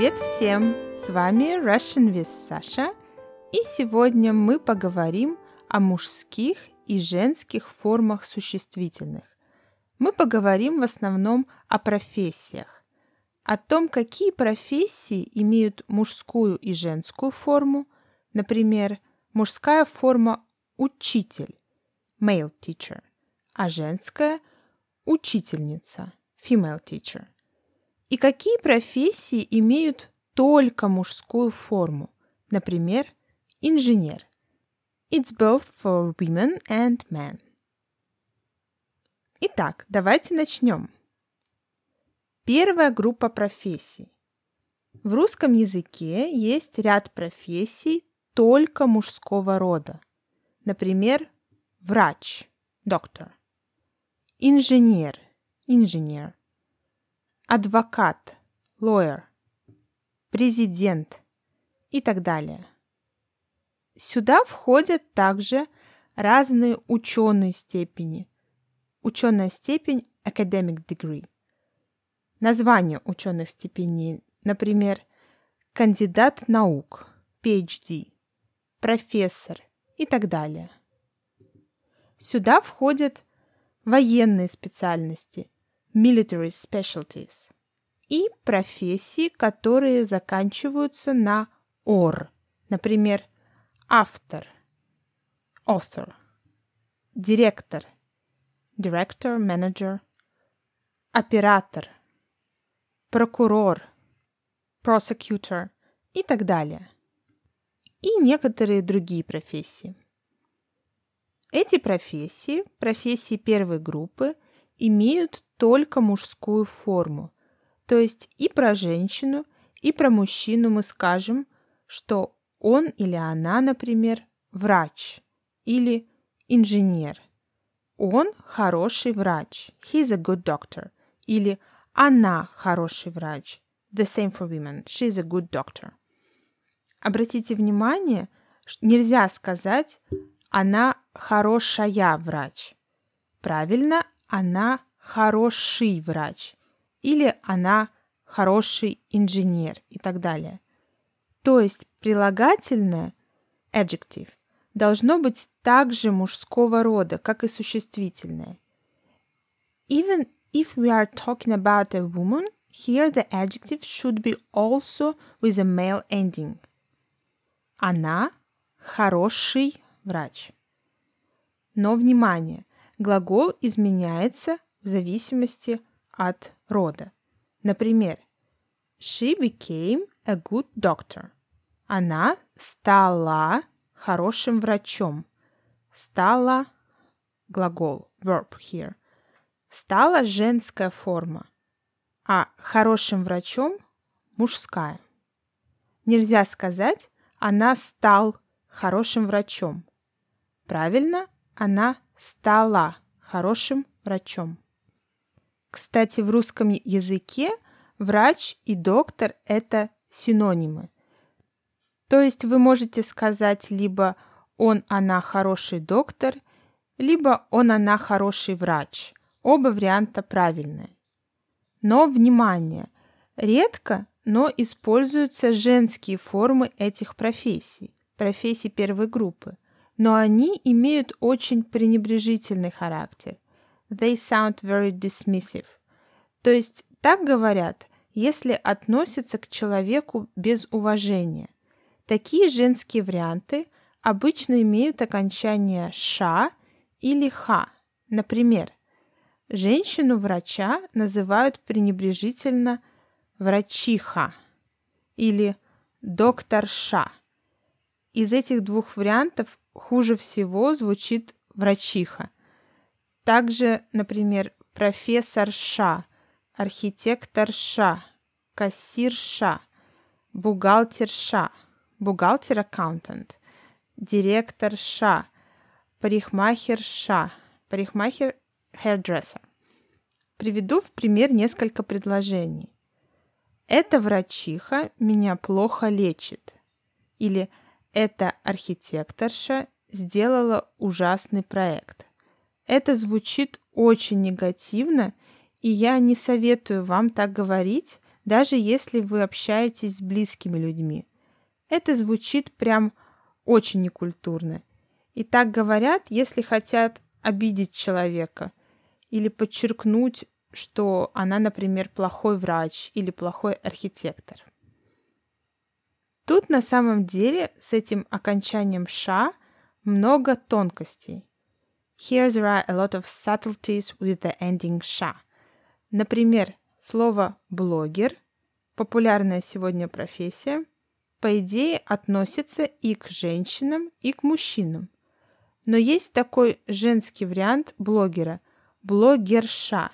Привет всем! С вами Russian with Sasha, и сегодня мы поговорим о мужских и женских формах существительных. Мы поговорим в основном о профессиях, о том, какие профессии имеют мужскую и женскую форму, например, мужская форма учитель, male teacher, а женская учительница, female teacher – и какие профессии имеют только мужскую форму? Например, инженер. It's both for women and men. Итак, давайте начнем. Первая группа профессий. В русском языке есть ряд профессий только мужского рода. Например, врач, доктор, инженер, инженер, адвокат, lawyer, президент и так далее. Сюда входят также разные ученые степени. Ученая степень academic degree. Название ученых степеней, например, кандидат наук, PhD, профессор и так далее. Сюда входят военные специальности, military specialties, и профессии, которые заканчиваются на or, например, автор, author, директор, director, manager, оператор, прокурор, prosecutor и так далее. И некоторые другие профессии. Эти профессии, профессии первой группы – имеют только мужскую форму. То есть и про женщину, и про мужчину мы скажем, что он или она, например, врач или инженер. Он хороший врач. He's a good doctor. Или она хороший врач. The same for women. She's a good doctor. Обратите внимание, нельзя сказать она хорошая врач. Правильно, она хороший врач или она хороший инженер и так далее. То есть прилагательное adjective должно быть также мужского рода, как и существительное. Even if we are talking about a woman, here the adjective should be also with a male ending. Она хороший врач. Но внимание, глагол изменяется в зависимости от рода. Например, she became a good doctor. Она стала хорошим врачом. Стала глагол, verb here. Стала женская форма, а хорошим врачом мужская. Нельзя сказать она стал хорошим врачом. Правильно, она стала хорошим врачом. Кстати, в русском языке врач и доктор – это синонимы. То есть вы можете сказать либо он, она хороший доктор, либо он, она хороший врач. Оба варианта правильные. Но, внимание, редко, но используются женские формы этих профессий, профессий первой группы – но они имеют очень пренебрежительный характер. They sound very dismissive. То есть так говорят, если относятся к человеку без уважения. Такие женские варианты обычно имеют окончание «ша» или «ха». Например, женщину-врача называют пренебрежительно «врачиха» или «докторша». Из этих двух вариантов хуже всего звучит врачиха. Также, например, профессорша, архитекторша, кассирша, бухгалтерша, бухгалтер-аккаунтент, директорша, парикмахерша, парикмахер hairdresser. Приведу в пример несколько предложений. Эта врачиха меня плохо лечит. Или эта архитекторша сделала ужасный проект. Это звучит очень негативно, и я не советую вам так говорить, даже если вы общаетесь с близкими людьми. Это звучит прям очень некультурно. И так говорят, если хотят обидеть человека или подчеркнуть, что она, например, плохой врач или плохой архитектор. Тут на самом деле с этим окончанием «ша» много тонкостей. Here there are a lot of subtleties with the ending «ша». Например, слово «блогер» — популярная сегодня профессия — по идее, относится и к женщинам, и к мужчинам. Но есть такой женский вариант блогера – блогерша.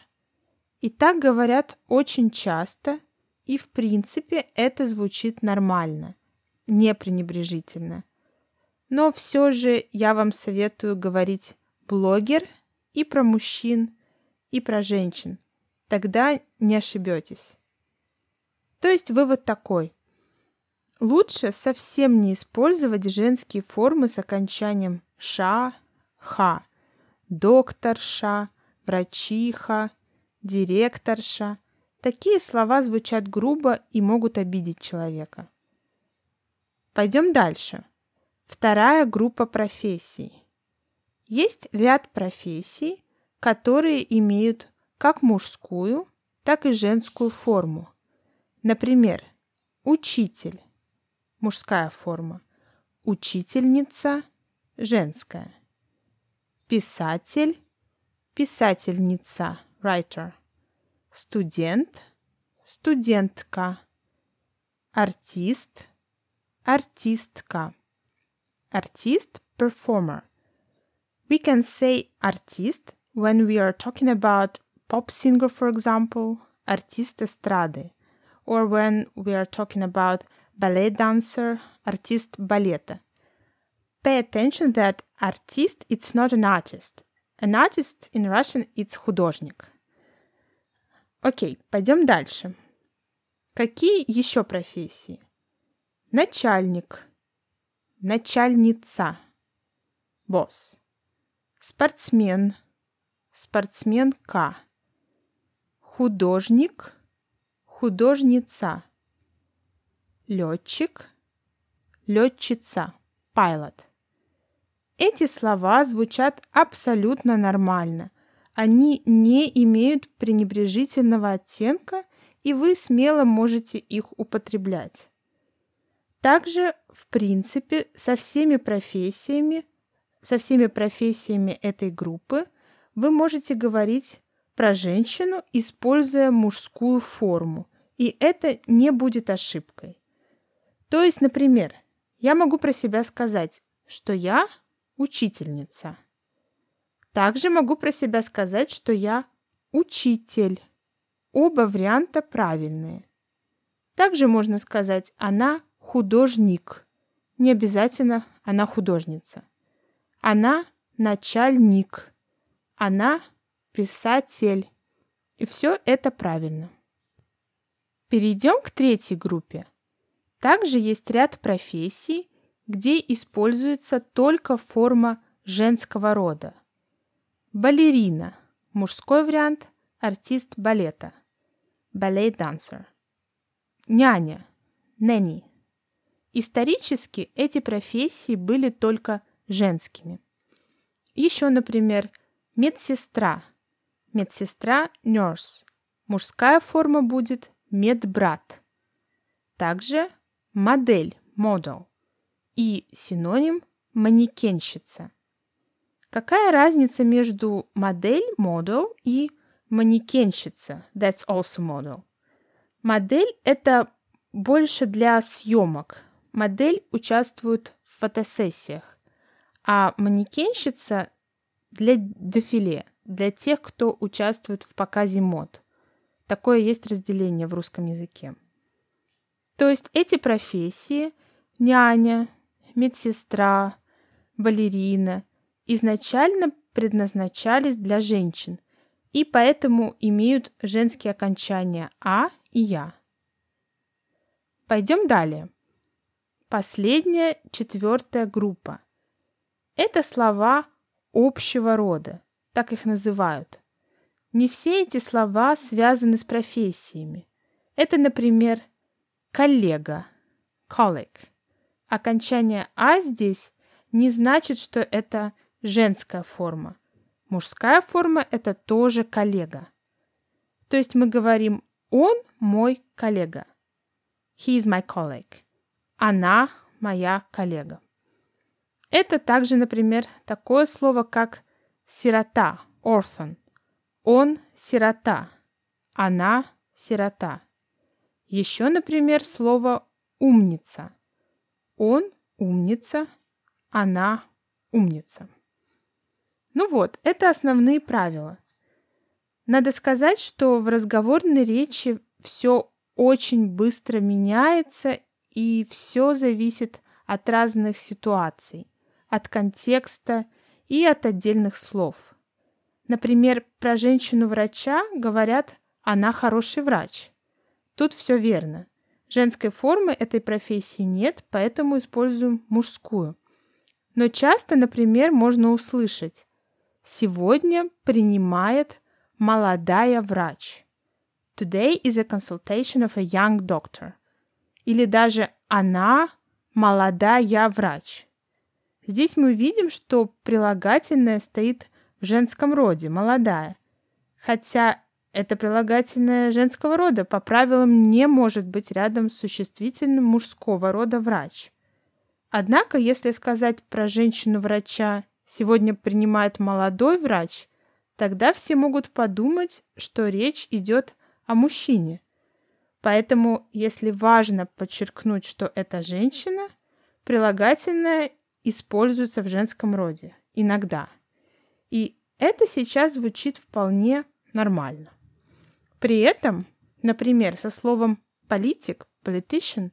И так говорят очень часто, и в принципе это звучит нормально, не пренебрежительно. Но все же я вам советую говорить блогер и про мужчин, и про женщин. Тогда не ошибетесь. То есть вывод такой. Лучше совсем не использовать женские формы с окончанием «ша», «ха», докторша, врачиха, директорша. Такие слова звучат грубо и могут обидеть человека. Пойдем дальше. Вторая группа профессий. Есть ряд профессий, которые имеют как мужскую, так и женскую форму. Например, учитель, мужская форма. Учительница – женская. Писатель – писательница, writer. Студент – студентка. Артист – артистка. Артист – performer. We can say artist when we are talking about pop singer, for example, артист эстрады, or when we are talking about ballet dancer, артист балета. Pay attention that artist it's not an artist. An artist in Russian it's художник. Окей, пойдем дальше. Какие еще профессии? Начальник, начальница, босс, спортсмен, спортсменка, художник, художница, летчик, летчица, pilot. Эти слова звучат абсолютно нормально. Они не имеют пренебрежительного оттенка, и вы смело можете их употреблять. Также, в принципе, со всеми профессиями, со всеми профессиями этой группы вы можете говорить про женщину, используя мужскую форму, и это не будет ошибкой. То есть, например, я могу про себя сказать, что я учительница. Также могу про себя сказать, что я учитель. Оба варианта правильные. Также можно сказать, она художник. Не обязательно она художница. Она начальник. Она писатель. И все это правильно. Перейдем к третьей группе – также есть ряд профессий, где используется только форма женского рода. Балерина – мужской вариант, артист балета. Ballet dancer. Няня – nanny. Исторически эти профессии были только женскими. Еще, например, медсестра. Медсестра – nurse. Мужская форма будет медбрат. Также модель, model, и синоним манекенщица. Какая разница между модель, model и манекенщица, that's also model? Модель – это больше для съемок. Модель участвует в фотосессиях, а манекенщица для дефиле, для тех, кто участвует в показе мод. Такое есть разделение в русском языке. То есть эти профессии – няня, медсестра, балерина – изначально предназначались для женщин и поэтому имеют женские окончания «а» и «я». Пойдем далее. Последняя, четвертая группа. Это слова общего рода, так их называют. Не все эти слова связаны с профессиями. Это, например, коллега, colleague. Окончание «а» здесь не значит, что это женская форма. Мужская форма – это тоже коллега. То есть мы говорим «он мой коллега». He is my colleague. Она моя коллега. Это также, например, такое слово, как сирота, orphan. Он сирота, она сирота. Еще, например, слово умница. Он умница, она умница. Ну вот, это основные правила. Надо сказать, что в разговорной речи все очень быстро меняется и все зависит от разных ситуаций, от контекста и от отдельных слов. Например, про женщину-врача говорят «она хороший врач». Тут все верно. Женской формы этой профессии нет, поэтому используем мужскую. Но часто, например, можно услышать «сегодня принимает молодая врач». Today is a consultation of a young doctor. Или даже она молодая врач. Здесь мы видим, что прилагательное стоит в женском роде, молодая. Хотя это прилагательное женского рода по правилам не может быть рядом с существительным мужского рода врач. Однако, если сказать про женщину-врача «сегодня принимает молодой врач», тогда все могут подумать, что речь идет о мужчине. Поэтому, если важно подчеркнуть, что это женщина, прилагательное используется в женском роде иногда. И это сейчас звучит вполне нормально. При этом, например, со словом политик, politician,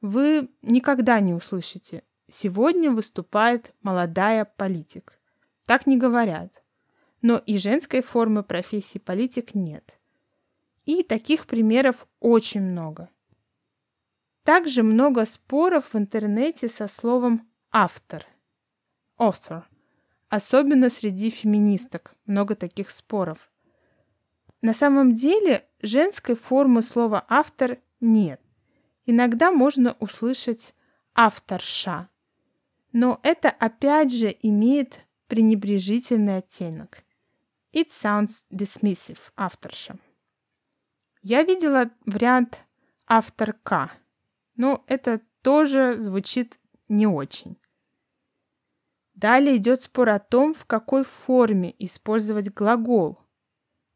вы никогда не услышите «сегодня выступает молодая политик». Так не говорят. Но и женской формы профессии политик нет. И таких примеров очень много. Также много споров в интернете со словом «автор» – author. Особенно среди феминисток много таких споров. На самом деле женской формы слова «автор» нет. Иногда можно услышать «авторша», но это опять же имеет пренебрежительный оттенок. It sounds dismissive, авторша. Я видела вариант авторка, но это тоже звучит не очень. Далее идет спор о том, в какой форме использовать глагол.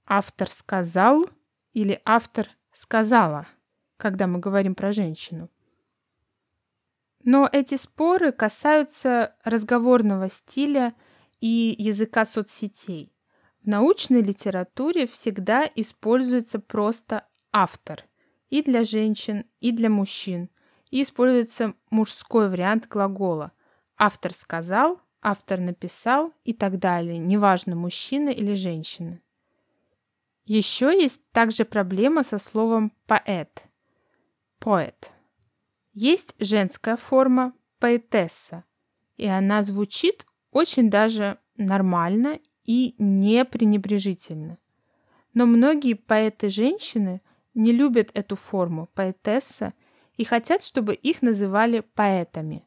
Автор сказал или автор сказала, когда мы говорим про женщину. Но эти споры касаются разговорного стиля и языка соцсетей. В научной литературе всегда используется просто автор и для женщин, и для мужчин, и используется мужской вариант глагола. Автор сказал, автор написал и так далее, неважно, мужчина или женщина. Еще есть также проблема со словом поэт. Поэт. Есть женская форма поэтесса, и она звучит очень даже нормально и не пренебрежительно. Но многие поэты-женщины не любят эту форму поэтесса и хотят, чтобы их называли поэтами.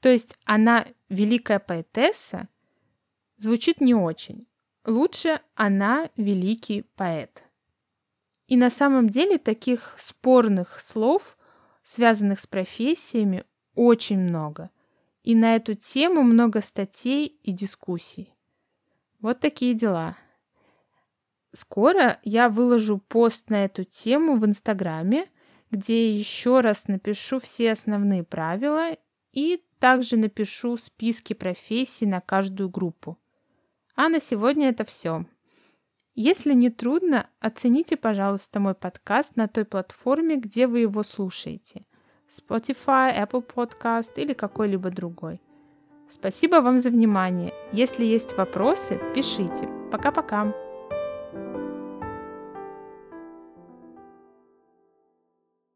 То есть она великая поэтесса звучит не очень. Лучше она великий поэт. И на самом деле таких спорных слов, связанных с профессиями, очень много. И на эту тему много статей и дискуссий. Вот такие дела. Скоро я выложу пост на эту тему в Инстаграме, где еще раз напишу все основные правила и также напишу списки профессий на каждую группу. А на сегодня это все. Если не трудно, оцените, пожалуйста, мой подкаст на той платформе, где вы его слушаете. Spotify, Apple Podcast или какой-либо другой. Спасибо вам за внимание. Если есть вопросы, пишите. Пока-пока.